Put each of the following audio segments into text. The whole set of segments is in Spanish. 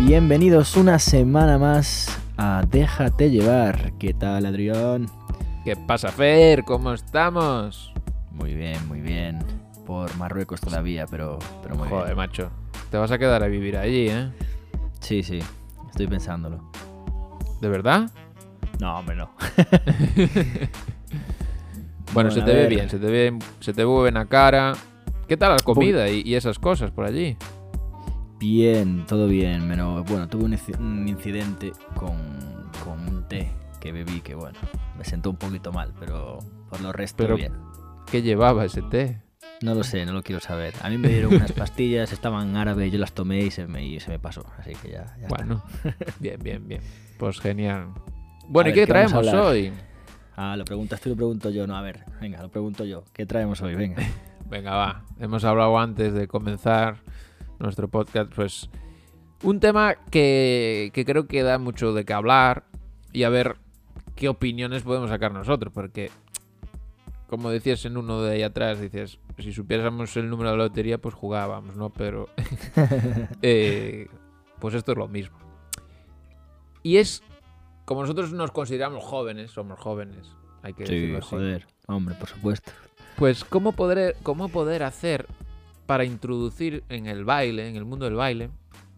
Bienvenidos una semana más a Déjate llevar. ¿Qué tal, Adrián? ¿Qué pasa, Fer? ¿Cómo estamos? Muy bien, muy bien. Por Marruecos todavía, pero, pero muy Joder, bien. macho. Te vas a quedar a vivir allí, ¿eh? Sí, sí. Estoy pensándolo. ¿De verdad? No, hombre, no. Bueno, Bueno, se te ve bien, se te ve, se te ve buena cara. ¿Qué tal la comida y, y esas cosas por allí? Bien, todo bien. Pero bueno, tuve un incidente con, con un té que bebí que, bueno, me sentó un poquito mal, pero por lo resto Pero- bien. ¿Qué llevaba ese té? No lo sé, no lo quiero saber. A mí me dieron unas pastillas, estaban en árabe, yo las tomé y se me, y se me pasó. Así que ya, ya está. Bueno, bien, bien, bien. Pues genial. Bueno, A ¿y ver, qué ¿qué vamos a traemos hoy? Ah, lo preguntas tú, lo pregunto yo. No, a ver, venga, lo pregunto yo. ¿Qué traemos hoy? Venga. Venga, va. Hemos hablado antes de comenzar nuestro podcast, pues un tema que, que creo que da mucho de qué hablar y a ver qué opiniones podemos sacar nosotros, porque como decías en uno de ahí atrás, dices, si supiésemos el número de la lotería, pues jugábamos, ¿no? Pero eh, pues esto es lo mismo. Y es, como nosotros nos consideramos jóvenes, somos jóvenes, hay que Sí, decirlo así. joder. Hombre, por supuesto. Pues, ¿cómo poder, ¿cómo poder hacer para introducir en el baile, en el mundo del baile,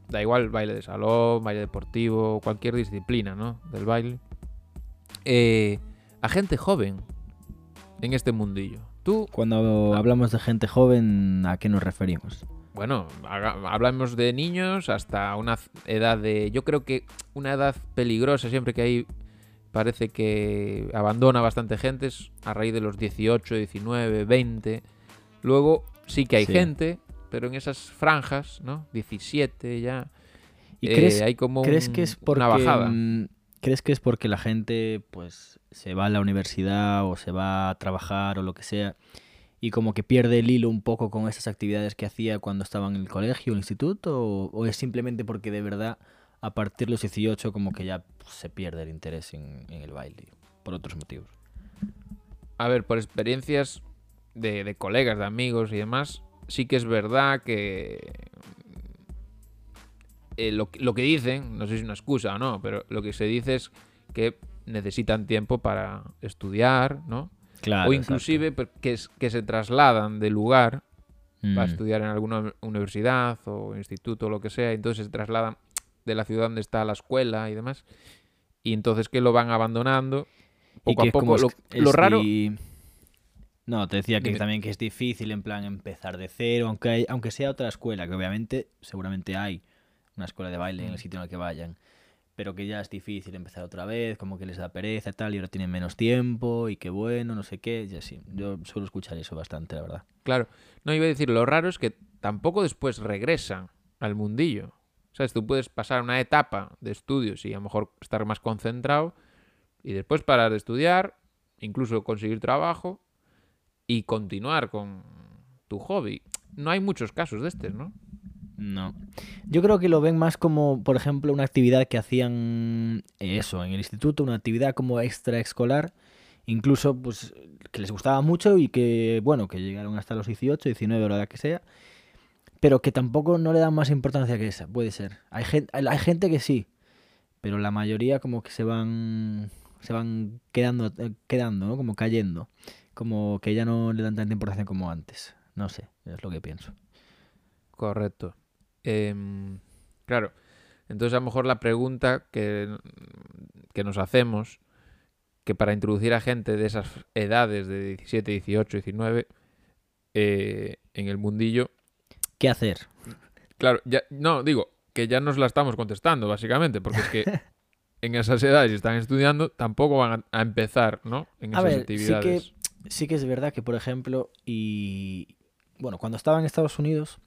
da igual baile de salón, baile deportivo, cualquier disciplina, ¿no? Del baile, eh, a gente joven en este mundillo? Tú, Cuando hablamos de gente joven, ¿a qué nos referimos? bueno, hablamos de niños hasta una edad de. Yo creo que una edad peligrosa, siempre que hay. Parece que abandona bastante gente es a raíz de los 18, 19, 20. Luego sí que hay Sí. gente, pero en esas franjas, ¿no? 17 ya. ¿Y eh, crees, hay como crees un- que es porque una bajada. Crees que es porque la gente pues se va a la universidad o se va a trabajar o lo que sea y como que pierde el hilo un poco con esas actividades que hacía cuando estaba en el colegio o el instituto o, es simplemente porque de verdad a partir de los 18 como que ya se pierde el interés en, el baile por otros motivos? A ver, por experiencias de colegas, de amigos y demás, sí que es verdad que eh, lo, que- lo que dicen, no sé si es una excusa o no, pero lo que se dice es que necesitan tiempo para estudiar, ¿no? Claro. o inclusive per- que, es- que se trasladan de lugar Mm. para estudiar en alguna universidad o instituto o lo que sea, entonces se trasladan de la ciudad donde está la escuela y demás, y entonces que lo van abandonando poco a poco. Lo, raro... No, te decía que Dime. también que es difícil en plan empezar de cero, aunque, hay- aunque sea otra escuela, que obviamente seguramente hay una escuela de baile en Mm. el sitio en el que vayan, pero que ya es difícil empezar otra vez, como que les da pereza y tal, y ahora tienen menos tiempo y qué bueno, no sé qué, y así. Yo suelo escuchar eso bastante, la verdad. Claro, no iba a decir, lo raro es que tampoco después regresan al mundillo. ¿Sabes? Tú puedes pasar una etapa de estudios y a lo mejor estar más concentrado y después parar de estudiar, incluso conseguir trabajo y continuar con tu hobby. No hay muchos casos de estos, ¿no? No. Yo creo que lo ven más como, por ejemplo, una actividad que hacían eh, eso, en el instituto, una actividad como extraescolar, incluso pues que les gustaba mucho y que, bueno, que llegaron hasta los 18, 19 o la edad que sea, pero que tampoco no le dan más importancia que esa, puede ser. Hay gente, hay gente que sí, pero la mayoría como que se van se van quedando quedando, ¿no? Como cayendo, como que ya no le dan tanta importancia como antes. No sé, es lo que pienso. Correcto. Em, claro. Entonces a lo mejor la pregunta que, que nos hacemos, que para introducir a gente de esas edades de 17, 18, 19 eh, en el mundillo, ¿Qué hacer? claro, ya, no, digo, que ya nos la estamos contestando básicamente, porque es que en esas edades si están estudiando tampoco van a, empezar, ¿no? En A esas ver, sí actividades. Sí que es verdad que, por ejemplo, y bueno, cuando estaba en Estados Unidos,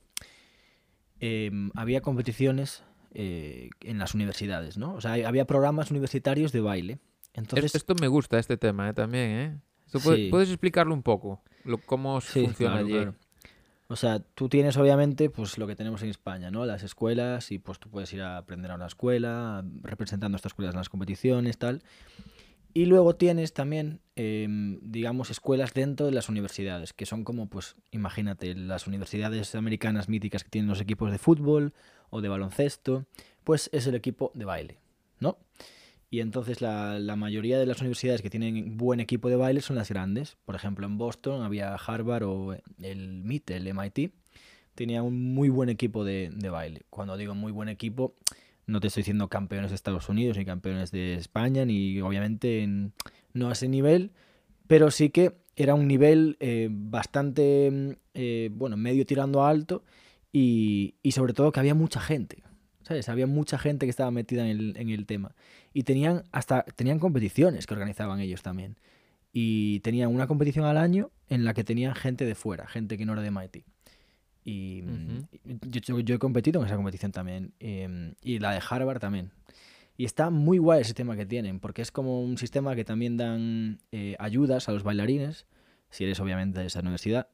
em, había competiciones eh, en las universidades, ¿no? O sea, había programas universitarios de baile. Es- Entonces, Esto me gusta, este tema, ¿eh? también, ¿eh? Esto puede- Sí. ¿Puedes explicarlo un poco? Lo- ¿Cómo Sí, funciona claro, allí? claro. O sea, tú tienes obviamente pues lo que tenemos en España, ¿no? Las escuelas y pues tú puedes ir a aprender a una escuela, representando a estas escuelas en las competiciones, tal. Y luego tienes también, em, digamos, escuelas dentro de las universidades, que son como, pues, imagínate, las universidades americanas míticas que tienen los equipos de fútbol o de baloncesto, pues es el equipo de baile, ¿no? Y entonces la, la, mayoría de las universidades que tienen buen equipo de baile son las grandes. Por ejemplo, en Boston había Harvard o el MIT, el MIT, tenía un muy buen equipo de, de baile. Cuando digo muy buen equipo, no te estoy diciendo campeones de Estados Unidos ni campeones de España, ni obviamente en, no a ese nivel, pero sí que era un nivel eh, bastante, eh, bueno, medio tirando a alto y, y, sobre todo que había mucha gente, ¿sabes? Había mucha gente que estaba metida en el, en el tema. Y tenían hasta, tenían competiciones que organizaban ellos también. Y tenían una competición al año en la que tenían gente de fuera, gente que no era de MIT. Y yo, yo, he competido en esa competición también. Em, y la de Harvard también. Y está muy guay el sistema que tienen, porque es como un sistema que también dan eh, ayudas a los bailarines, si eres obviamente de esa universidad.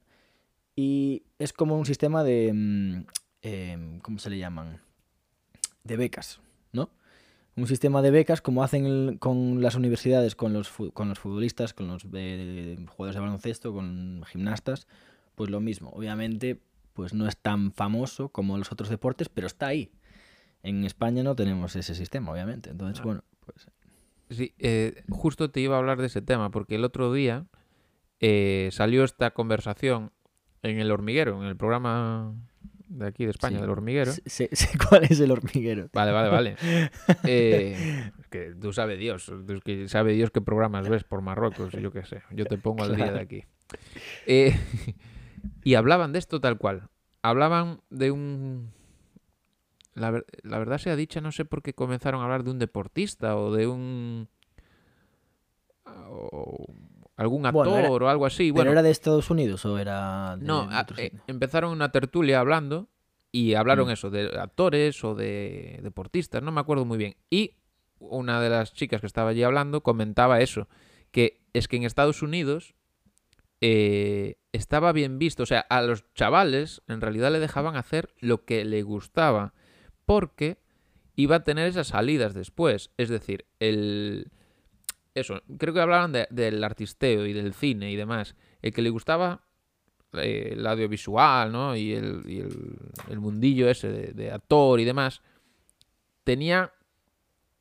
Y es como un sistema de... Eh, ¿Cómo se le llaman? De becas, ¿no? Un sistema de becas como hacen con las universidades, con los, con los futbolistas, con los eh, jugadores de baloncesto, con gimnastas, pues lo mismo. Obviamente pues no es tan famoso como los otros deportes, pero está ahí. En España no tenemos ese sistema, obviamente. Entonces, bueno, pues... Sí, eh, justo te iba a hablar de ese tema, porque el otro día eh, salió esta conversación en El Hormiguero, en el programa de aquí de España, del Hormiguero. Sé, cuál es el Hormiguero. Vale, vale, vale. eh, que tú sabes Dios, que sabe Dios qué programas ves por Marruecos, yo qué sé. Yo te pongo al día de aquí. Eh, y hablaban de esto tal cual. Hablaban de un... La, ver... la, verdad sea dicha, no sé por qué comenzaron a hablar de un deportista o de un... O algún actor bueno, era, o algo así. ¿Pero Bueno, era de Estados Unidos o era de, no, a- eh, empezaron una tertulia hablando y hablaron Mm. eso, de actores o de deportistas, no me acuerdo muy bien. Y una de las chicas que estaba allí hablando comentaba eso, que es que en Estados Unidos eh, estaba bien visto, o sea, a los chavales en realidad le dejaban hacer lo que le gustaba, porque iba a tener esas salidas después, es decir, el... Eso, creo que hablaban de- del artisteo y del cine y demás. El que le gustaba eh, el audiovisual, ¿no? Y el, y el, el mundillo ese de, de actor y demás, tenía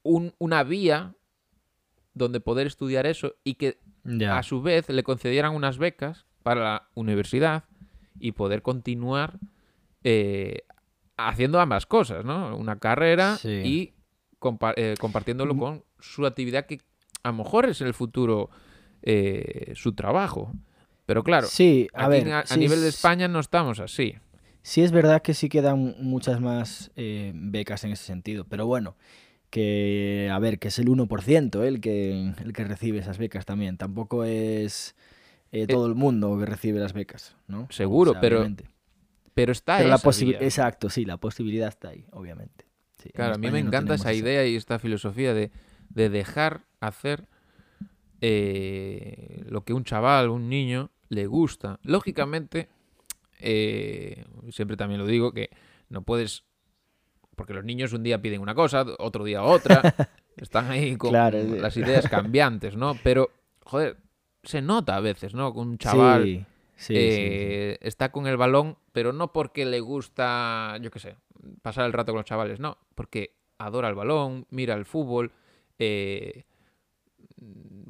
un- una vía donde poder estudiar eso y que Ya. a su vez le concedieran unas becas para la universidad y poder continuar eh, haciendo ambas cosas, ¿no? Una carrera Sí. y compa- eh, compartiéndolo Mm. con su actividad que a lo mejor es en el futuro eh, su trabajo. Pero claro, sí, a aquí ver, a, a sí nivel de es- España no estamos así. Sí es verdad que sí quedan muchas más becas en ese sentido, pero bueno, que a ver, que es el 1% el que, el que recibe esas becas también. Tampoco es eh, todo el mundo que recibe las becas, ¿no? Seguro, pero obviamente. Pero está vía. exacto, sí, la posibilidad está ahí, obviamente. Sí, Claro, a mí me no encanta esa eso. idea y esta filosofía de, de dejar hacer eh, lo que un chaval, un niño, le gusta. Lógicamente, eh, siempre también lo digo, que no puedes... Porque los niños un día piden una cosa, otro día otra. están ahí con Claro, las ideas cambiantes, ¿no? Pero, joder, se nota a veces, ¿no? Que un chaval Sí, sí, sí, sí. eh, está con el balón, pero no porque le gusta, yo qué sé, pasar el rato con los chavales, no, porque adora el balón, mira el fútbol, eh,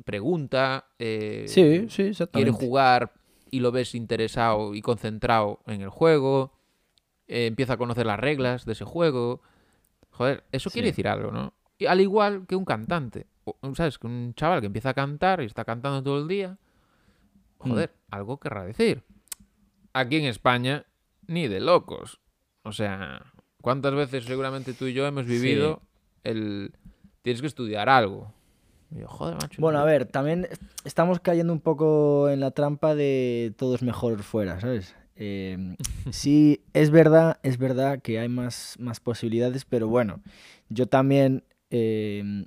pregunta, eh, Sí, sí, quiere jugar y lo ves interesado y concentrado en el juego, eh, empieza a conocer las reglas de ese juego. Joder, eso quiere decir algo, ¿no? Y al igual que un cantante, o- ¿sabes? Que un chaval que empieza a cantar y está cantando todo el día, Mm. joder, algo querrá decir. Aquí en España, ni de locos. O sea, ¿cuántas veces seguramente tú y yo hemos vivido el... Tienes que estudiar algo. Y yo, joder, macho. Bueno, a ver, también est- estamos cayendo un poco en la trampa de todo es mejor fuera, ¿sabes? Eh, sí, es verdad, es verdad que hay más, más posibilidades, pero bueno, yo también eh,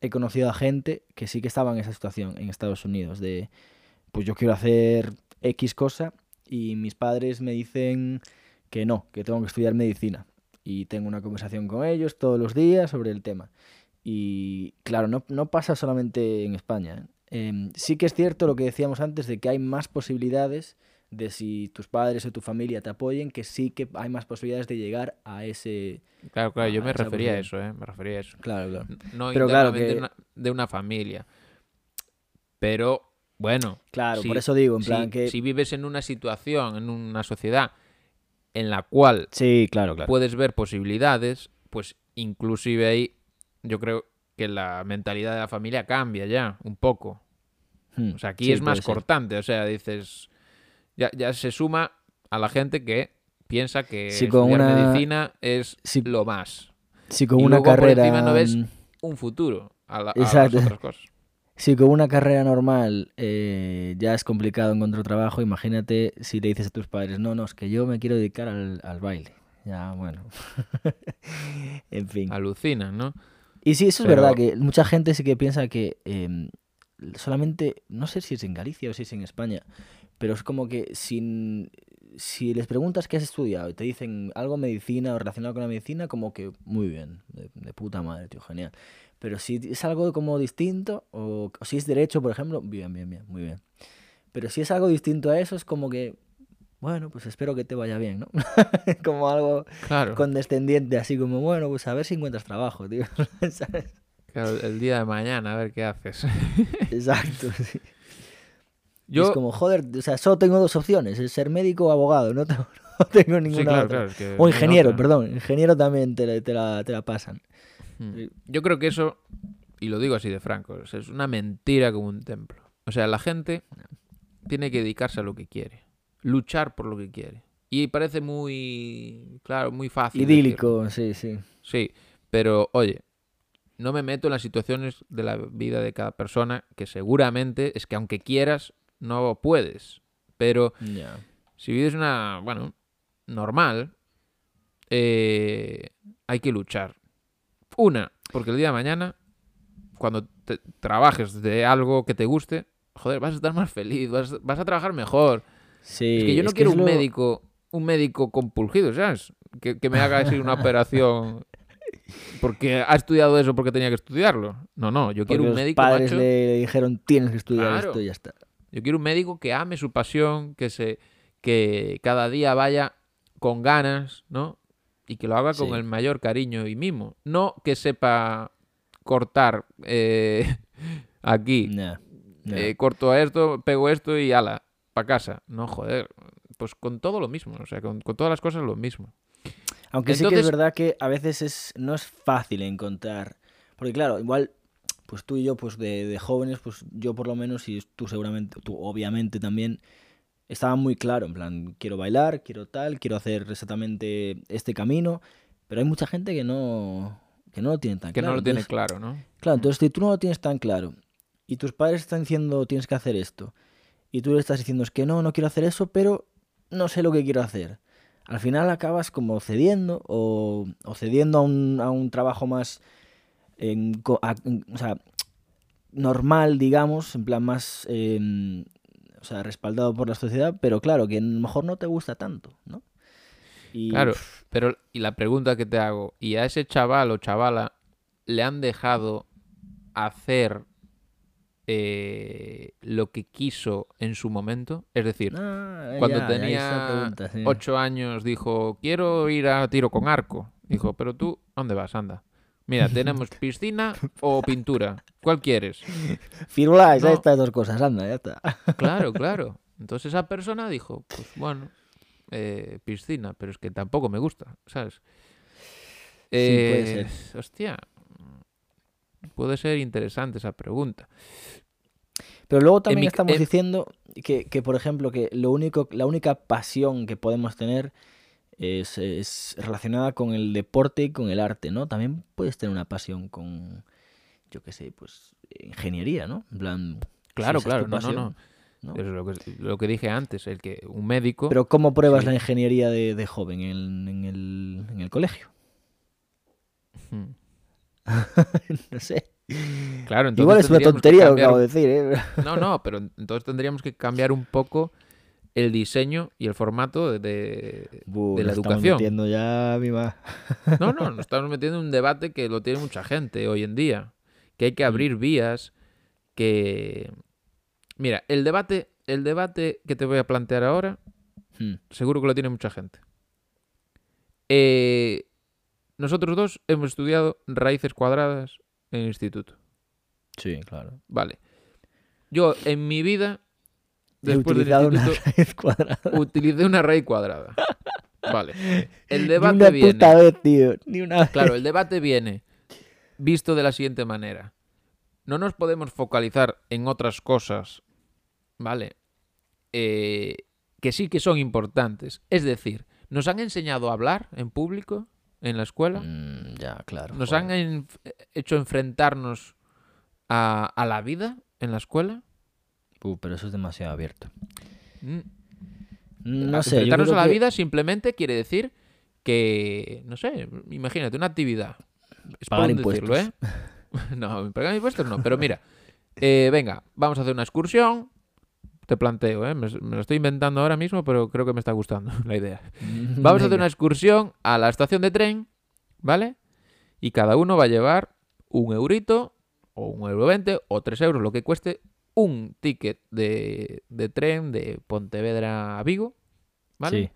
he conocido a gente que sí que estaba en esa situación en Estados Unidos, de pues yo quiero hacer X cosa y mis padres me dicen que no, que tengo que estudiar medicina. Y tengo una conversación con ellos todos los días sobre el tema. Y claro, no, no pasa solamente en España. ¿eh? Em, sí que es cierto lo que decíamos antes de que hay más posibilidades de si tus padres o tu familia te apoyen, que sí que hay más posibilidades de llegar a ese... Claro, claro, yo me refería a eso, ¿eh? Me refería a eso. Claro, claro. No Pero claro que- de, una, de una familia. Pero, bueno. Claro, si- por eso digo, en si- plan que... Si vives en una situación, en una sociedad en la cual Sí, claro, claro. puedes ver posibilidades, pues inclusive ahí yo creo que la mentalidad de la familia cambia ya un poco. Hmm, O sea, aquí sí, es más cortante. O sea, dices. Ya, ya se suma a la gente que piensa que Sí, con estudiar una- medicina es lo más. Si con y una luego por carrera... encima no ves- Un futuro a, la- a Exacto. las otras cosas. Si con una carrera normal eh, ya es complicado encontrar trabajo, imagínate si le dices a tus padres, no, no, es que yo me quiero dedicar al, al baile. Ya, bueno. en fin. Alucinan, ¿no? Y sí, eso es verdad, que mucha gente sí que piensa que em, solamente, no sé si es en Galicia o si es en España, pero es como que sin, si les preguntas qué has estudiado y te dicen algo medicina o relacionado con la medicina, como que muy bien, de, de puta madre, tío, genial. Pero si es algo como distinto, o, o si es derecho, por ejemplo, bien, bien, bien, muy bien. Pero si es algo distinto a eso, es como que, bueno, pues espero que te vaya bien, ¿no? como algo Claro. condescendiente, así como, bueno, pues a ver si encuentras trabajo, tío. ¿Sabes? Claro, el día de mañana, a ver qué haces. Exacto. sí. Yo. Es como, joder, o sea, solo tengo dos opciones, el ser médico o abogado, no tengo, no tengo ninguna sí, claro, otra. claro. es que no O ingeniero, perdón, ingeniero también te la, te la, te la pasan. Mm. Yo creo que eso, y lo digo así de franco, o sea, es una mentira como un templo. O sea, la gente tiene que dedicarse a lo que quiere, luchar por lo que quiere. Y parece muy, claro, muy fácil. decirlo. Idílico, sí, sí. Sí, pero oye, no me meto en las situaciones de la vida de cada persona, que seguramente es que aunque quieras, no puedes. Pero si vives una, bueno, normal, eh, hay que luchar. Una, porque el día de mañana, cuando te- trabajes de algo que te guste, joder, vas a estar más feliz, vas, vas a trabajar mejor. Sí, es que yo no quiero un lo- médico, un médico compulgido, ¿sabes? Que, que me haga así una operación porque ha estudiado eso porque tenía que estudiarlo. No, no, yo Porque quiero un los médico, padres macho, le dijeron, tienes que estudiar Claro. esto y ya está. Yo quiero un médico que ame su pasión, que se que cada día vaya con ganas, ¿no? Y que lo haga con Sí. el mayor cariño y mimo. No que sepa cortar eh, aquí. Eh, corto esto, pego esto y ala, pa' casa. No, joder. Pues con todo lo mismo, o sea, con, con todas las cosas lo mismo. Aunque sí que es verdad que a veces es, no es fácil encontrar. Porque claro, igual, pues tú y yo, pues de, de jóvenes, pues yo por lo menos, y tú seguramente, tú obviamente también, estaba muy claro, en plan, quiero bailar, quiero tal, quiero hacer exactamente este camino, pero hay mucha gente que no, que no lo tiene tan Que claro. no lo tiene Entonces, claro, ¿no? Claro, entonces si tú no lo tienes tan claro y tus padres están diciendo tienes que hacer esto y tú le estás diciendo es que no, no quiero hacer eso, pero no sé lo que quiero hacer. Al final acabas como cediendo o, o cediendo a un, a un trabajo más en co- a- en- o sea, normal, digamos, en plan más em, o sea, respaldado por la sociedad, pero claro, que a lo mejor no te gusta tanto, ¿no? Y, Claro, pero y la pregunta que te hago, ¿y a ese chaval o chavala le han dejado hacer eh, lo que quiso en su momento? Es decir, Ah, cuando ya, tenía sí. ocho años dijo, quiero ir a tiro con arco. Dijo, pero tú, ¿a ¿dónde vas? Anda. Mira, tenemos piscina o pintura. ¿Cuál quieres? Firulais, No. estas dos cosas, anda, ya está. Claro, claro. Entonces esa persona dijo, pues bueno, eh, piscina, pero es que tampoco me gusta, ¿sabes? puede Eh, Hostia, puede ser interesante esa pregunta. Pero luego también mi- estamos en- diciendo que, que, por ejemplo, que lo único, la única pasión que podemos tener es, es relacionada con el deporte y con el arte, ¿no? También puedes tener una pasión con, yo qué sé, pues ingeniería, ¿no? En plan, Claro, claro, no, no, pasión, no. ¿no? Es lo que, lo que dije antes, el que un médico... Pero ¿cómo pruebas Sí. la ingeniería de, de joven en, en el, en el colegio? Hmm. no sé. Claro, Igual es una tontería lo que acabo de decir, ¿eh? No, no, pero entonces tendríamos que cambiar un poco el diseño y el formato de, de- Bu, de la nos estamos educación. metiendo ya, mi ma. No, no, nos estamos metiendo en un debate que lo tiene mucha gente hoy en día. Que hay Mm. que abrir vías, que... Mira, el debate, el debate que te voy a plantear ahora, Hmm, seguro que lo tiene mucha gente. Eh, nosotros dos hemos estudiado raíces cuadradas en el instituto. Sí, claro. Vale. Yo en mi vida, He después del una raíz cuadrada. utilicé una raíz cuadrada. Vale. El Ni debate una viene... puta vez, tío. Ni una vez. Claro, el debate viene visto de la siguiente manera. No nos podemos focalizar en otras cosas, ¿vale? Eh, que sí que son importantes. Es decir, ¿nos han enseñado a hablar en público en la escuela? Mm, ya, claro. ¿Nos joder. han en- hecho enfrentarnos a, a la vida en la escuela? Bu, pero eso es demasiado abierto. Mm. No sé, enfrentarnos a la que- vida simplemente quiere decir que, no sé, imagínate una actividad. Es Pagar un decirlo, ¿eh? impuestos. no, pagar impuestos no, pero mira, eh, venga, vamos a hacer una excursión. Te planteo, ¿eh? Me, me lo estoy inventando ahora mismo, pero creo que me está gustando la idea. Vamos a hacer una excursión a la estación de tren, ¿vale? Y cada uno va a llevar un eurito, o un euro veinte, o tres euros, lo que cueste un ticket de, de tren de Pontevedra a Vigo, ¿vale? Sí.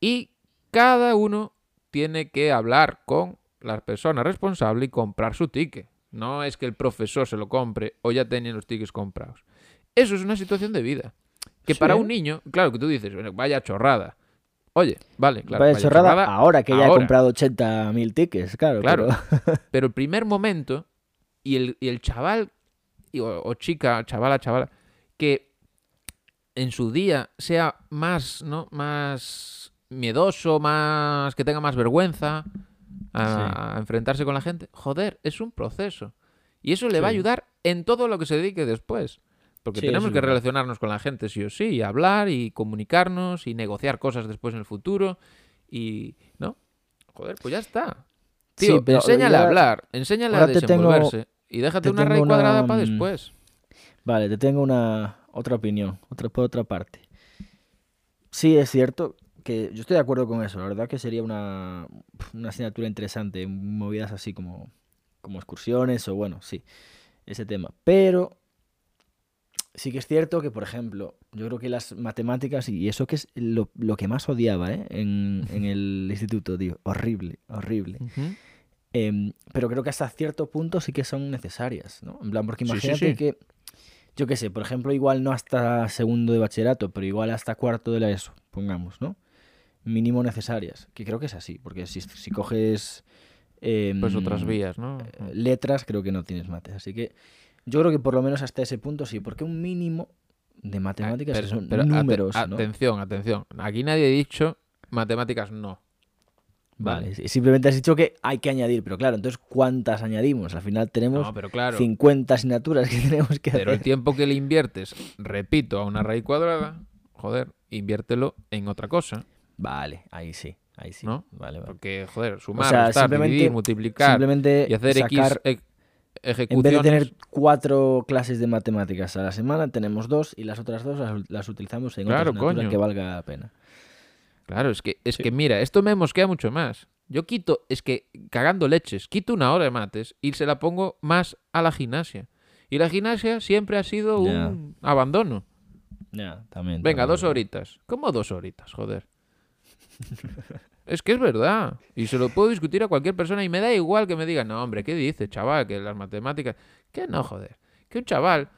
Y cada uno tiene que hablar con la persona responsable y comprar su ticket. No es que el profesor se lo compre o ya tenían los tickets comprados. Eso es una situación de vida. Que para un niño, claro que tú dices, "Bueno, vaya chorrada. Oye, vale, claro. Vaya vaya chorrada, ahora que ya he ahora. comprado 80.000 tickets, claro. Claro. pero- Pero el primer momento y el, y el chaval o, o chica, chavala, chavala, que en su día sea más, ¿no? Más miedoso, más que tenga más vergüenza a, a enfrentarse con la gente. Joder, es un proceso. Y eso le va a ayudar en todo lo que se dedique después. Porque Sí, tenemos que relacionarnos con la gente sí o sí, y hablar y comunicarnos y negociar cosas después en el futuro. Y, ¿no? Joder, pues ya está. Tío, enséñale a hablar, enséñale a ahora te tengo- desenvolverse. Y déjate te una raíz cuadrada para mm, después. Vale, te tengo una otra opinión, otra por otra parte. Sí, es cierto que yo estoy de acuerdo con eso. La verdad que sería una, una asignatura interesante, movidas así como, como excursiones o bueno, sí, ese tema. Pero sí que es cierto que, por ejemplo, yo creo que las matemáticas y eso que es lo, lo que más odiaba ¿eh? en, en el instituto, tío. Horrible, horrible. Ujú. Em, pero creo que hasta cierto punto sí que son necesarias, ¿no? En plan, porque Sí, sí, imagínate sí. que, yo qué sé, por ejemplo, igual no hasta segundo de bachillerato, pero igual hasta cuarto de la ESO, pongamos, ¿no? Mínimo necesarias, que creo que es así, porque si, si coges Pues otras vías, ¿no? eh, letras, creo que no tienes mates. Así que yo creo que por lo menos hasta ese punto sí, porque un mínimo de matemáticas Ah, Pero- son pero números, ¿no? Atención, atención. Aquí nadie ha dicho matemáticas no. Vale, sí, simplemente has dicho que hay que añadir, pero claro, entonces ¿cuántas añadimos? Al final tenemos No, pero claro. 50 asignaturas que tenemos que Pero el hacer. tiempo que le inviertes, repito, a una raíz cuadrada, joder, inviértelo en otra cosa, Vale, ahí sí, ahí sí. ¿no? Vale, vale. Porque, joder, sumar, sea, restar, simplemente- dividir, multiplicar Simplemente y hacer sacar, X e- en vez de ejecuciones. tener cuatro clases de matemáticas a la semana, tenemos dos y las otras dos las, las utilizamos en Claro, otra asignatura coño. que valga la pena. Claro, es que, es Sí. que mira, esto me mosquea mucho más. Yo quito, es que cagando leches, quito una hora de mates y se la pongo más a la gimnasia. Y la gimnasia siempre ha sido un abandono. Ya, también. Venga, también, dos horitas. ¿Cómo dos horitas? Joder. es que es verdad. Y se lo puedo discutir a cualquier persona y me da igual que me diga, no, hombre, ¿qué dice, chaval? Que las matemáticas. Que no, joder. Que un chaval.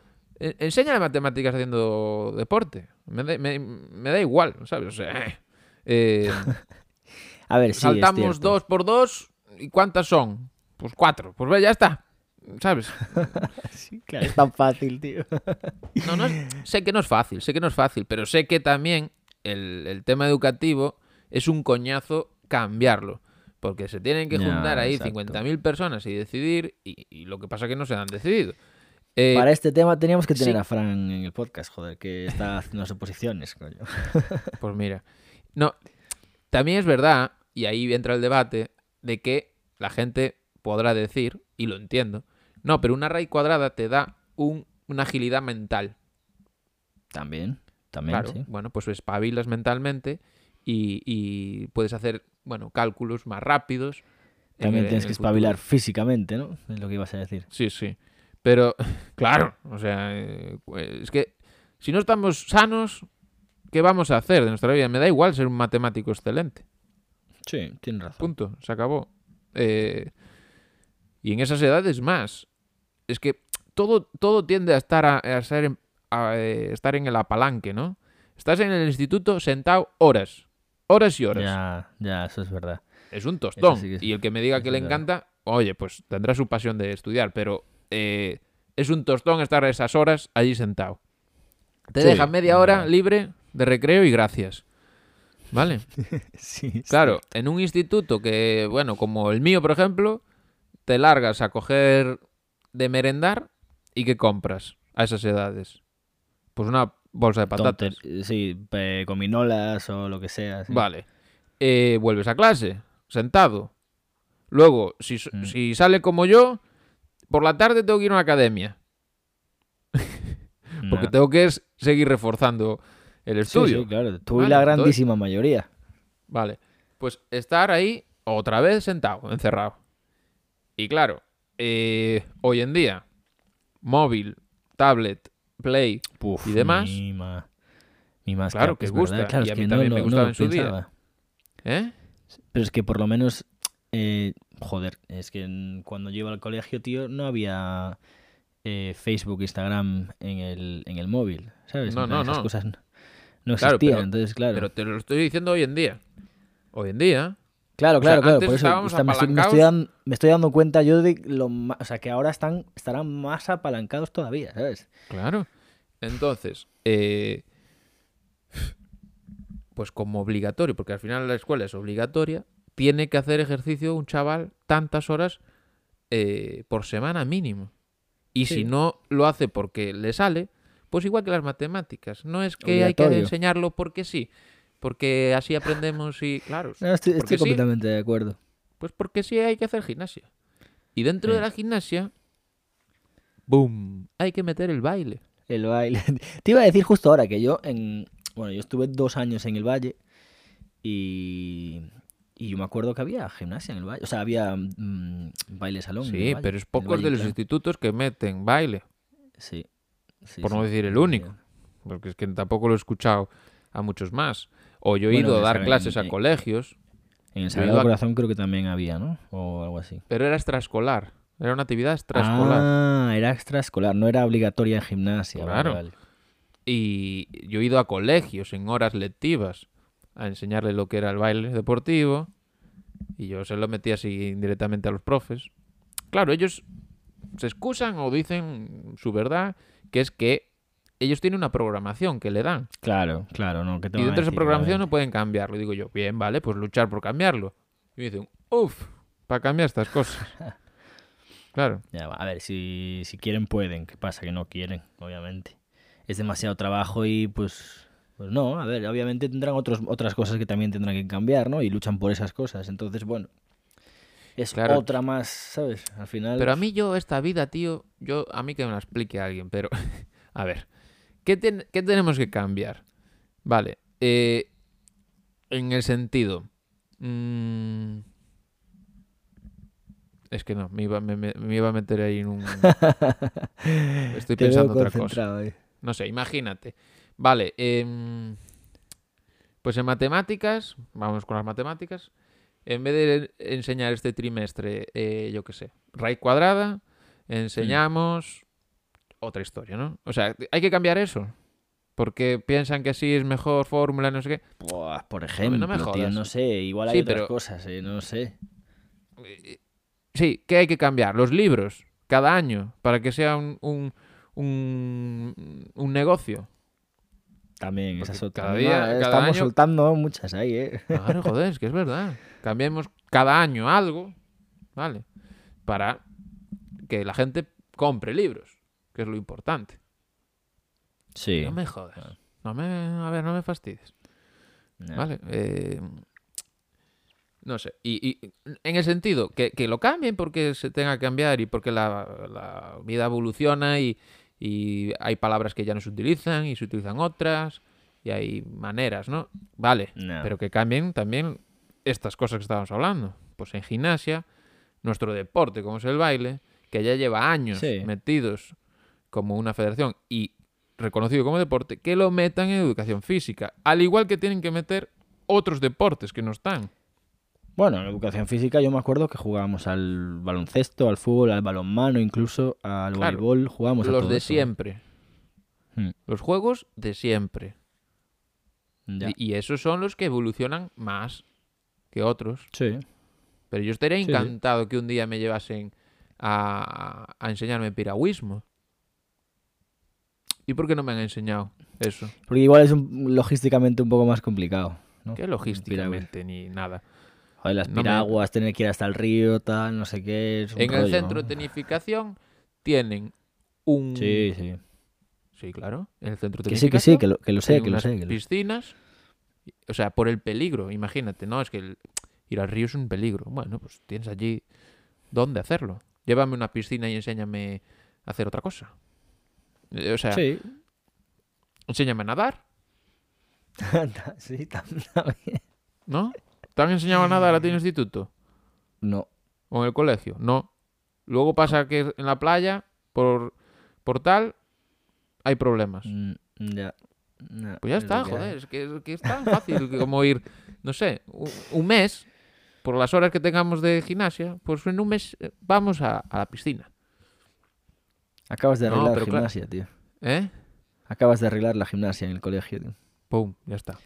eh, enseña matemáticas haciendo deporte. Me da, me- me da igual, ¿sabes? O sea, eh, A ver, sí, saltamos dos por dos. ¿Y cuántas son? Pues cuatro. Pues ve, ya está. ¿Sabes? Sí, claro, es tan fácil, tío. No, no es- sé que no es fácil, sé que no es fácil, pero sé que también el, el tema educativo es un coñazo cambiarlo. Porque se tienen que juntar ahí exacto. 50.000 personas y decidir, y, y lo que pasa es que no se han decidido. Eh, Para este tema teníamos que tener sí. a Fran en el podcast, joder, que está haciendo las oposiciones, coño. Pues mira. No, también es verdad, y ahí entra el debate, de que la gente podrá decir, y lo entiendo, no, pero una raíz cuadrada te da un- una agilidad mental. También. También, claro, sí. bueno, pues espabilas mentalmente y, y puedes hacer, bueno, cálculos más rápidos. También tienes en que futuro. espabilar físicamente, ¿no? Es lo que ibas a decir. Sí, sí. Pero, claro, o sea, eh, pues, es que si no estamos sanos, ¿qué vamos a hacer de nuestra vida? Me da igual ser un matemático excelente. Sí, tienes razón. Punto, se acabó. Eh, y en esas edades más. Es que todo, todo tiende a estar, a, a ser en, a, eh, estar en el apalanque, ¿no? Estás en el instituto sentado horas. Horas y horas. Ya, ya, eso es verdad. Es un tostón. sí que es- y el que me diga que le verdad. encanta, oye, pues tendrá su pasión de estudiar, pero eh, es un tostón estar esas horas allí sentado. Te Sí, dejan media hora libre de recreo y gracias. ¿Vale? Sí, sí. Claro, en un instituto que, bueno, como el mío, por ejemplo, te largas a coger de merendar y ¿qué compras a esas edades? Pues una bolsa de patatas. Tonter- sí, gominolas o lo que sea. sí. Vale. Eh, vuelves a clase, sentado. Luego, si, Mm. si sale como yo, por la tarde tengo que ir a una academia. Porque Nah. tengo que seguir reforzando el estudio. sí, claro. Tú Vale, y la entonces- grandísima mayoría. Vale. Pues estar ahí otra vez sentado, encerrado. Y claro, eh, hoy en día, móvil, tablet, play, Puf, ¿Y demás? Mi, ma- mi más Claro, que es gusta, verdad, Claro, y a que mí también no- me gustaba en su día. pensaba. ¿eh? Pero es que por lo menos, eh, joder, es que cuando yo iba al colegio, tío, no había eh, Facebook, Instagram en el, en el móvil, ¿sabes? No, no, esas no. cosas no, no Claro, existían, pero- entonces, claro. Pero te lo estoy diciendo hoy en día. Hoy en día, claro, o sea, claro, claro, por eso me, estoy, me apalancados. estoy dan- me estoy dando cuenta yo de lo o sea, que ahora están, estarán más apalancados todavía, ¿sabes? Claro. Entonces, eh, pues como obligatorio, porque al final la escuela es obligatoria, tiene que hacer ejercicio un chaval tantas horas eh, por semana mínimo. Y Sí. si no lo hace porque le sale, pues igual que las matemáticas. No es que hay que enseñarlo porque sí, porque así aprendemos y, claro, No, estoy, Porque estoy sí. completamente de acuerdo. pues porque sí hay que hacer gimnasia. Y dentro Sí. de la gimnasia, ¡boom! Hay que meter el baile. El baile. Te iba a decir justo ahora que yo en. Bueno, yo estuve dos años en el Valle y. Y yo me acuerdo que había gimnasia en el Valle. O sea, había mm, baile salón. en el Sí, Valle, pero es pocos de los institutos que meten baile, Sí. Sí, por no decir el único, porque es que tampoco lo he escuchado a muchos más. O yo he Bueno, ido a dar clases a en- colegios, En el Sagrado a- Corazón creo que también había, ¿no? O algo así. pero era extraescolar, era una actividad extraescolar. Ah, era extraescolar, no era obligatoria en gimnasia. Claro. vale. Y yo he ido a colegios en horas lectivas a enseñarle lo que era el baile deportivo. Y yo se lo metí así indirectamente a los profes. Claro, ellos se excusan o dicen su verdad, que es que ellos tienen una programación que le dan. Claro, claro, no. ¿qué te Y dentro de esa programación no pueden cambiarlo. Y digo yo, bien, vale, pues luchar por cambiarlo. Y me dicen, uff, para cambiar estas cosas. Claro, Ya A ver, si, si quieren pueden. ¿Qué pasa? Que no quieren, obviamente. Es demasiado trabajo y pues... Pues no, a ver, obviamente tendrán otros, otras cosas que también tendrán que cambiar, ¿no? Y luchan por esas cosas. Entonces, bueno. Es Claro. otra más, ¿sabes? Al final... pero a mí yo esta vida, tío, yo a mí que me la explique alguien, pero a ver, ¿qué, ten- qué tenemos que cambiar? Vale, eh, en el sentido... mm, es que no, me iba, me- iba a meter ahí en un... Estoy Te pensando otra cosa. No sé, imagínate. Vale, em, pues en matemáticas, vamos con las matemáticas. En vez de enseñar este trimestre, eh, yo qué sé, raíz cuadrada, enseñamos otra historia, ¿no? O sea, hay que cambiar eso. Porque piensan que así es mejor fórmula, no sé qué. Buah, por no ejemplo, me tío, jodas. no sé, igual hay Sí, otras pero- cosas, eh, no sé. Sí, ¿qué hay que cambiar? Los libros, cada año, para que sea un, un, un, un negocio. También, Porque esa es otra. cada día- cada Estamos año- soltando muchas ahí, ¿eh? Claro, joder, es que es verdad. Cambiemos cada año algo, ¿vale? Para que la gente compre libros, que es lo importante. Sí. No me jodas. No me, a ver, no me fastidies. Nah. ¿Vale? Eh, no sé. Y, y en el sentido que, que lo cambien porque se tenga que cambiar y porque la, la vida evoluciona y, y hay palabras que ya no se utilizan y se utilizan otras y hay maneras, ¿no? Vale, No. pero que cambien también estas cosas que estábamos hablando. Pues en gimnasia, nuestro deporte, como es el baile, que ya lleva años Sí. metidos como una federación y reconocido como deporte, que lo metan en educación física. Al igual que tienen que meter otros deportes que no están. Bueno, en educación física yo me acuerdo que jugábamos al baloncesto, al fútbol, al balonmano, incluso al Claro, voleibol, jugábamos a Los todo de eso. siempre. Hmm, Los juegos de siempre. ya. Y, esos son los que evolucionan más que otros. Sí. Pero yo estaría sí. encantado que un día me llevasen a, a enseñarme piragüismo. ¿Y por qué no me han enseñado eso? Porque igual es un- logísticamente un poco más complicado. ¿no? ¿Qué logísticamente ni nada? Joder, las No me- piraguas, tener que ir hasta el río, tal, no sé qué. es un En el centro ¿no? de tecnificación tienen un... Sí, sí. Sí, claro. En el centro de Que sí, que sí, que lo, que lo sé, que lo sé. que piscinas. O sea, por el peligro, imagínate, ¿no? Es que el- ir al río es un peligro. Bueno, pues tienes allí dónde hacerlo. Llévame una piscina y enséñame a hacer otra cosa. Eh, O sea, Sí. enséñame a nadar, sí, tam- también. ¿no? ¿Te han enseñado a nadar a ti en el instituto? No. ¿O en el colegio? No. Luego pasa que en la playa, por, por tal, hay problemas. Mm, Ya. No, Pues ya es está, joder, es que, es que es tan fácil como ir, no sé, un, un mes, por las horas que tengamos de gimnasia, pues en un mes eh, vamos a, a la piscina. Acabas de No, arreglar la claro. gimnasia, tío. ¿Eh? Acabas de arreglar la gimnasia en el colegio, tío. Pum, ya está.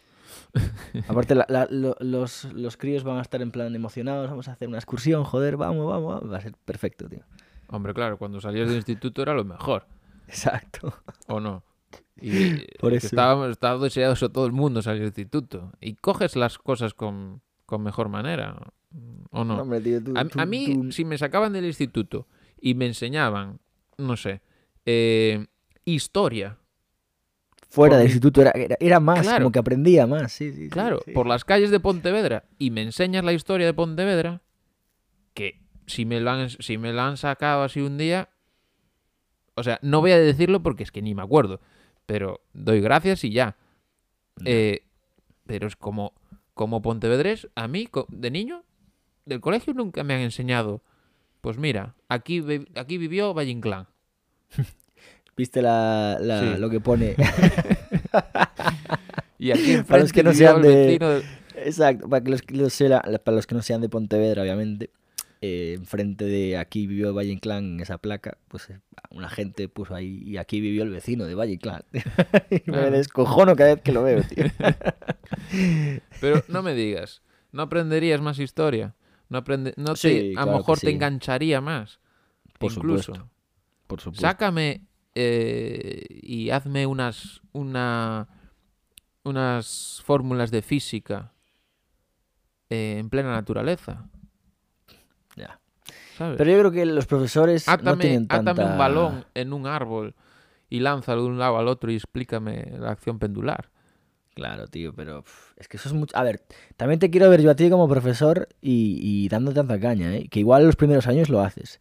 Aparte, la- la- lo- los, los críos van a estar en plan emocionados. Vamos a hacer una excursión, joder, vamos, vamos, vamos. Va a ser perfecto, tío. Hombre, claro, cuando salías del instituto era lo mejor, Exacto. ¿o no? Y Por que eso. estábamos, estaba deseado eso todo el mundo salir del instituto. Y coges las cosas con, con mejor manera, ¿o no? Hombre, tío, tú- A, tú- a mí, tú- si me sacaban del instituto y me enseñaban, no sé, eh, historia, fuera por del instituto era, era, era más, Claro. como que aprendía más, sí, sí. claro, sí. por las calles de Pontevedra y me enseñas la historia de Pontevedra, que si me lo han, si me lo han sacado así un día, o sea, no voy a decirlo porque es que ni me acuerdo, pero doy gracias y ya. Eh, pero es como, como Pontevedrés, a mí, de niño, del colegio nunca me han enseñado. Pues mira, aquí, aquí vivió Valle Inclán. ¿Viste la, la- Sí. lo que pone? Y aquí enfrente Para los que no sean de- Exacto, para, que los, los sea- para los que no sean de Pontevedra, obviamente. eh, enfrente de aquí vivió Valle Inclán, en esa placa, pues eh, una gente puso ahí y aquí vivió el vecino de Valle Inclán. y me descojono cada vez que lo veo, tío. Pero no me digas, ¿no aprenderías más historia? No, aprende... no te... Sí, a claro lo mejor te engancharía más. Por incluso. supuesto. Por supuesto. Sácame eh, y hazme unas una unas fórmulas de física eh, en plena naturaleza, Ya. ¿sabes? Pero yo creo que los profesores no átame, tienen tanta... átame un balón en un árbol y lánzalo de un lado al otro y explícame la acción pendular. Claro, tío, pero es que eso es mucho... A ver, también te quiero ver yo a ti como profesor y, y dando tanta caña, ¿eh? Que igual los primeros años lo haces,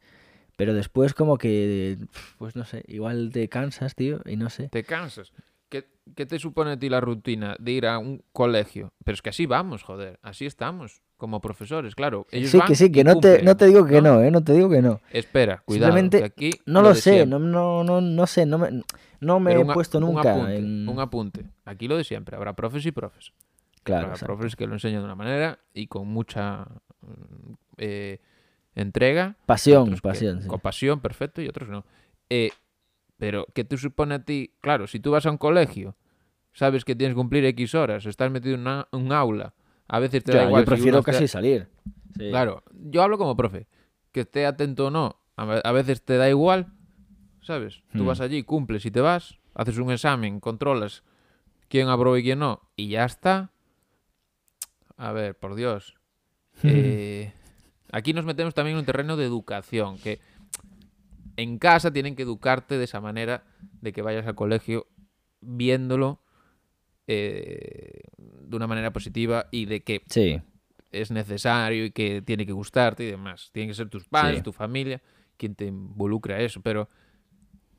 pero después como que, pues no sé, igual te cansas, tío, y no sé. Te cansas. ¿Qué, qué te supone a ti la rutina de ir a un colegio? Pero es que así vamos, joder. Así estamos, como profesores, claro. Ellos sí, van que sí, que no te, no te digo que no, ¿eh? No te digo que no. Espera, cuidado. Simplemente que aquí No lo sé, no, no, no, no sé, no me, no me he un puesto un nunca apunte, en... Un apunte. Aquí lo de siempre. Habrá profes y profes. Claro, Habrá profes que lo enseñan de una manera y con mucha eh, entrega. Pasión, que- pasión, sí. Con pasión, perfecto, y otros no. Eh, pero, ¿qué te supone a ti? Claro, si tú vas a un colegio, sabes que tienes que cumplir X horas, estás metido en una- un aula, a veces te da igual. yo prefiero casi salir. Sí. Claro, yo hablo como profe, que esté atento o no, a veces te da igual, ¿sabes? Tú Hmm. vas allí, cumples y te vas, haces un examen, controlas quién aprobó y quién no, y ya está. A ver, por Dios. Eh, aquí nos metemos también en un terreno de educación, que en casa tienen que educarte de esa manera, de que vayas al colegio viéndolo eh, de una manera positiva y de que Sí, es necesario y que tiene que gustarte y demás. Tienen que ser tus padres, Sí. tu familia, quien te involucre a eso. Pero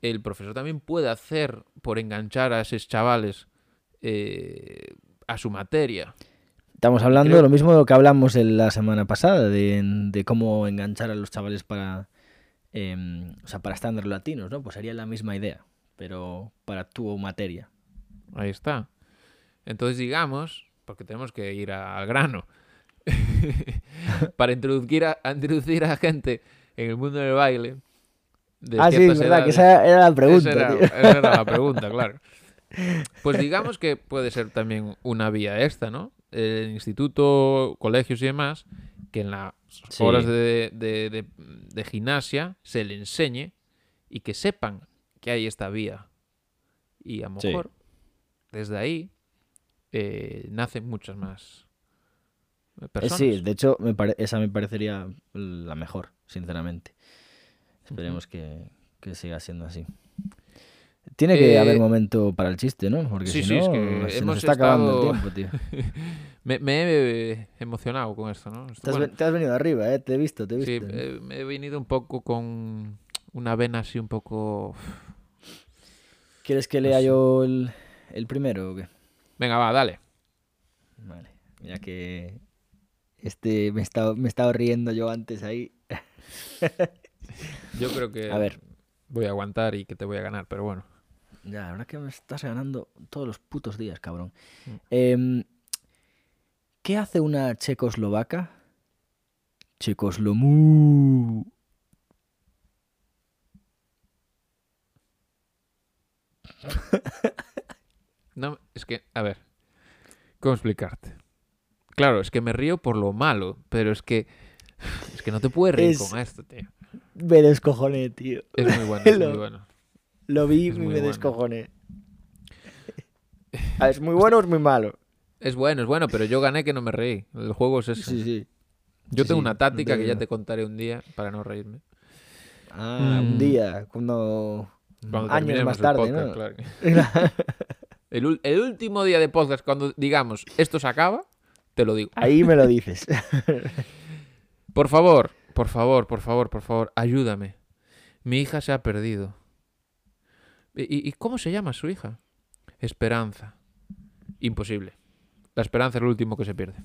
el profesor también puede hacer por enganchar a esos chavales eh, a su materia. Estamos hablando Creo- de lo mismo que hablamos en la semana pasada, de, de cómo enganchar a los chavales para, em, o sea, para estándares latinos, ¿no? Pues sería la misma idea, pero para tu materia. Ahí está. Entonces digamos, porque tenemos que ir a- al grano, para introducir a, a introducir a gente en el mundo del baile. de ah, sí, es verdad, que esa era la pregunta. Esa era, tío. esa era la pregunta, claro. Pues digamos que puede ser también una vía esta, ¿no? El instituto, colegios y demás, que en las Sí. horas de, de- de- de gimnasia se le enseñe y que sepan que hay esta vía. Y a lo Sí. mejor desde ahí eh, nacen muchas más Eh, personas. Sí, de hecho, me pare- esa me parecería la mejor, sinceramente. Esperemos que, que siga siendo así. Tiene que Eh, haber momento para el chiste, ¿no? Porque sí, si sí, no, es que se nos está acabando el tiempo, tío. Me, me he emocionado con esto, ¿no? Te has, Bueno, ven- te has venido arriba, ¿eh? Te he visto, te he Sí, visto. eh, me he venido un poco con una vena así un poco... ¿Quieres que lea sí. yo el, el primero o qué? Venga, va, dale. Vale, mira que este me he estado, me he estado riendo yo antes ahí. Yo creo que A ver. voy a aguantar y que te voy a ganar, pero bueno. Ya, la verdad que me estás ganando todos los putos días, cabrón. Mm. Em, ¿Qué hace una checoslovaca? Checoslomu. No, es que, a ver, ¿cómo explicarte? Claro, es que me río por lo malo, pero es que es que no te puedes reír Es- con esto, tío. Me descojoné, tío. Es muy bueno, es Lo- muy bueno. Lo vi y me bueno. descojoné. ¿Es muy bueno o es muy malo? Es bueno, es bueno, pero yo gané que no me reí. El juego es eso. Sí, sí. Yo sí, tengo sí, una no táctica te que ya te contaré un día para no reírme. Ah, un Mm. día, cuando... Cuando años más el tarde, podcast, ¿no? claro. El, el último día de podcast, cuando digamos esto se acaba, te lo digo. Ahí me lo dices. Por favor, por favor, por favor, por favor, ayúdame. Mi hija se ha perdido. ¿Y, cómo se llama su hija? Esperanza. Imposible. La esperanza es lo último que se pierde.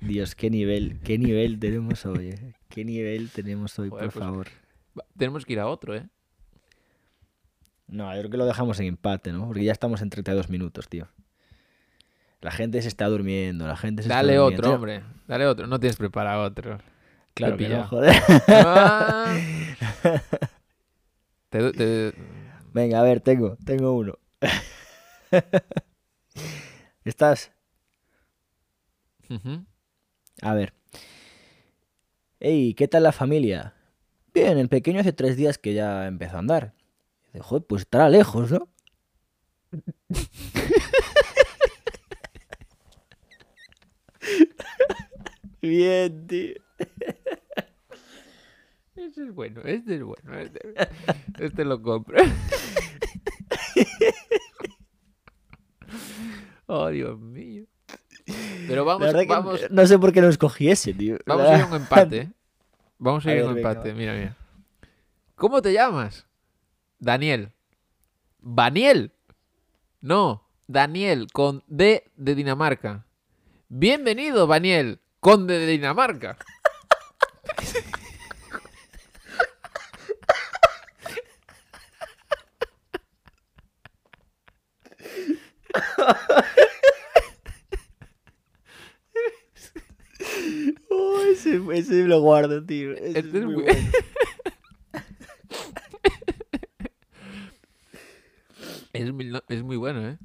Dios, qué nivel, qué nivel tenemos hoy, eh. Qué nivel tenemos hoy, Joder, por pues- favor. Tenemos que ir a otro, ¿eh? No, yo creo que lo dejamos en empate, ¿no? Porque ya estamos en 32 minutos, tío. La gente se está durmiendo, la gente se Dale está otro, hombre. Dale otro. No tienes preparado otro. Claro que no, joder. Ah. Te Venga, a ver, tengo, tengo uno. ¿Estás? A ver. Ey, ¿qué tal la familia? Bien, el pequeño hace tres días que ya empezó a andar. Dice, joder, pues estará lejos, ¿no? Bien, tío. Este es bueno, este es bueno. Este, este lo compro. Oh, Dios mío. Pero vamos, vamos, no sé por qué no escogí ese, tío. vamos a ir a un empate. Vamos a ir a ver, un venga, empate. Mira, mira. ¿Cómo te llamas? Daniel. ¿Baniel? No, Daniel, con D de Dinamarca. Bienvenido, Daniel, conde de Dinamarca. Oh, ese, ese lo guardo, tío. Ese Este es muy bueno. Es muy, es muy bueno, ¿eh?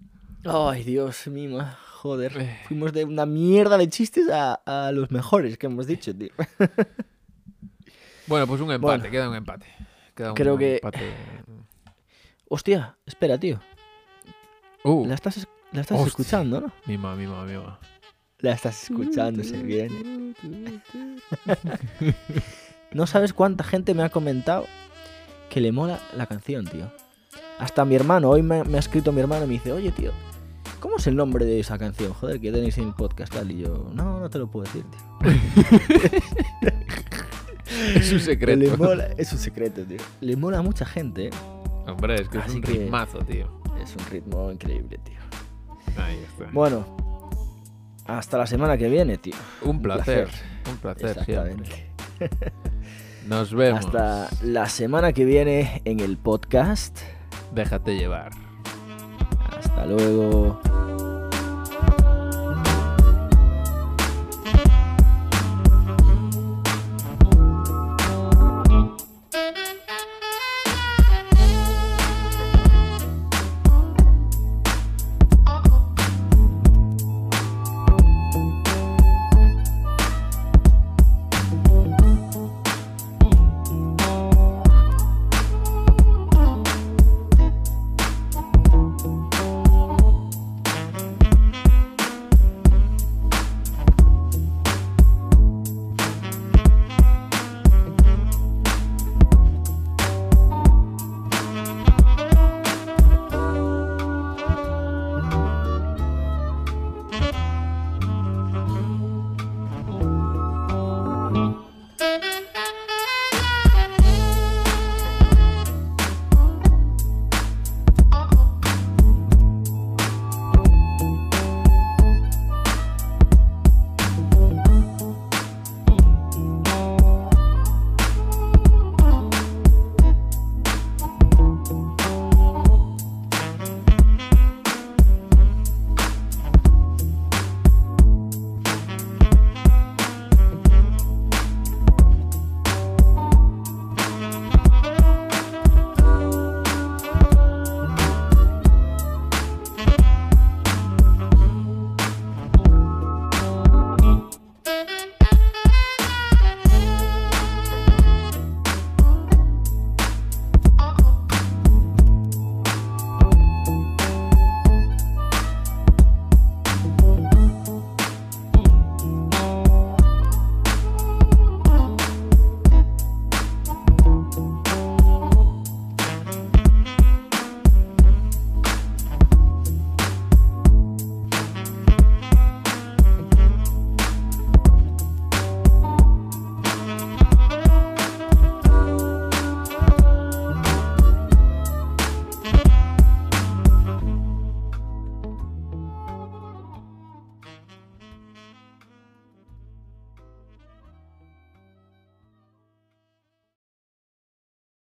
Ay, Dios mío, joder. Eh. Fuimos de una mierda de chistes a, a los mejores que hemos dicho, tío. Bueno, pues un empate, Bueno. queda un empate. Queda un Creo que- empate. Hostia, espera, tío. Uh, La estás, la estás Hostia. escuchando, ¿no? mima, mima, mima. La estás escuchando, se viene. No sabes cuánta gente me ha comentado que le mola la canción, tío. Hasta mi hermano, hoy me, me ha escrito mi hermano y me dice, oye, tío, ¿cómo es el nombre de esa canción? Joder, que tenéis en el podcast, tal. Y yo, no, no te lo puedo decir, tío. Es un secreto. Le mola, es un secreto, tío. Le mola a mucha gente, ¿eh? Hombre, es que es Así un que- ritmazo, tío. Es un ritmo increíble, tío. Ahí está. Bueno, hasta la semana que viene, tío. un placer. placer. Un placer siempre. Exactamente. Nos vemos. Hasta la semana que viene en el podcast. Déjate llevar. Hasta luego.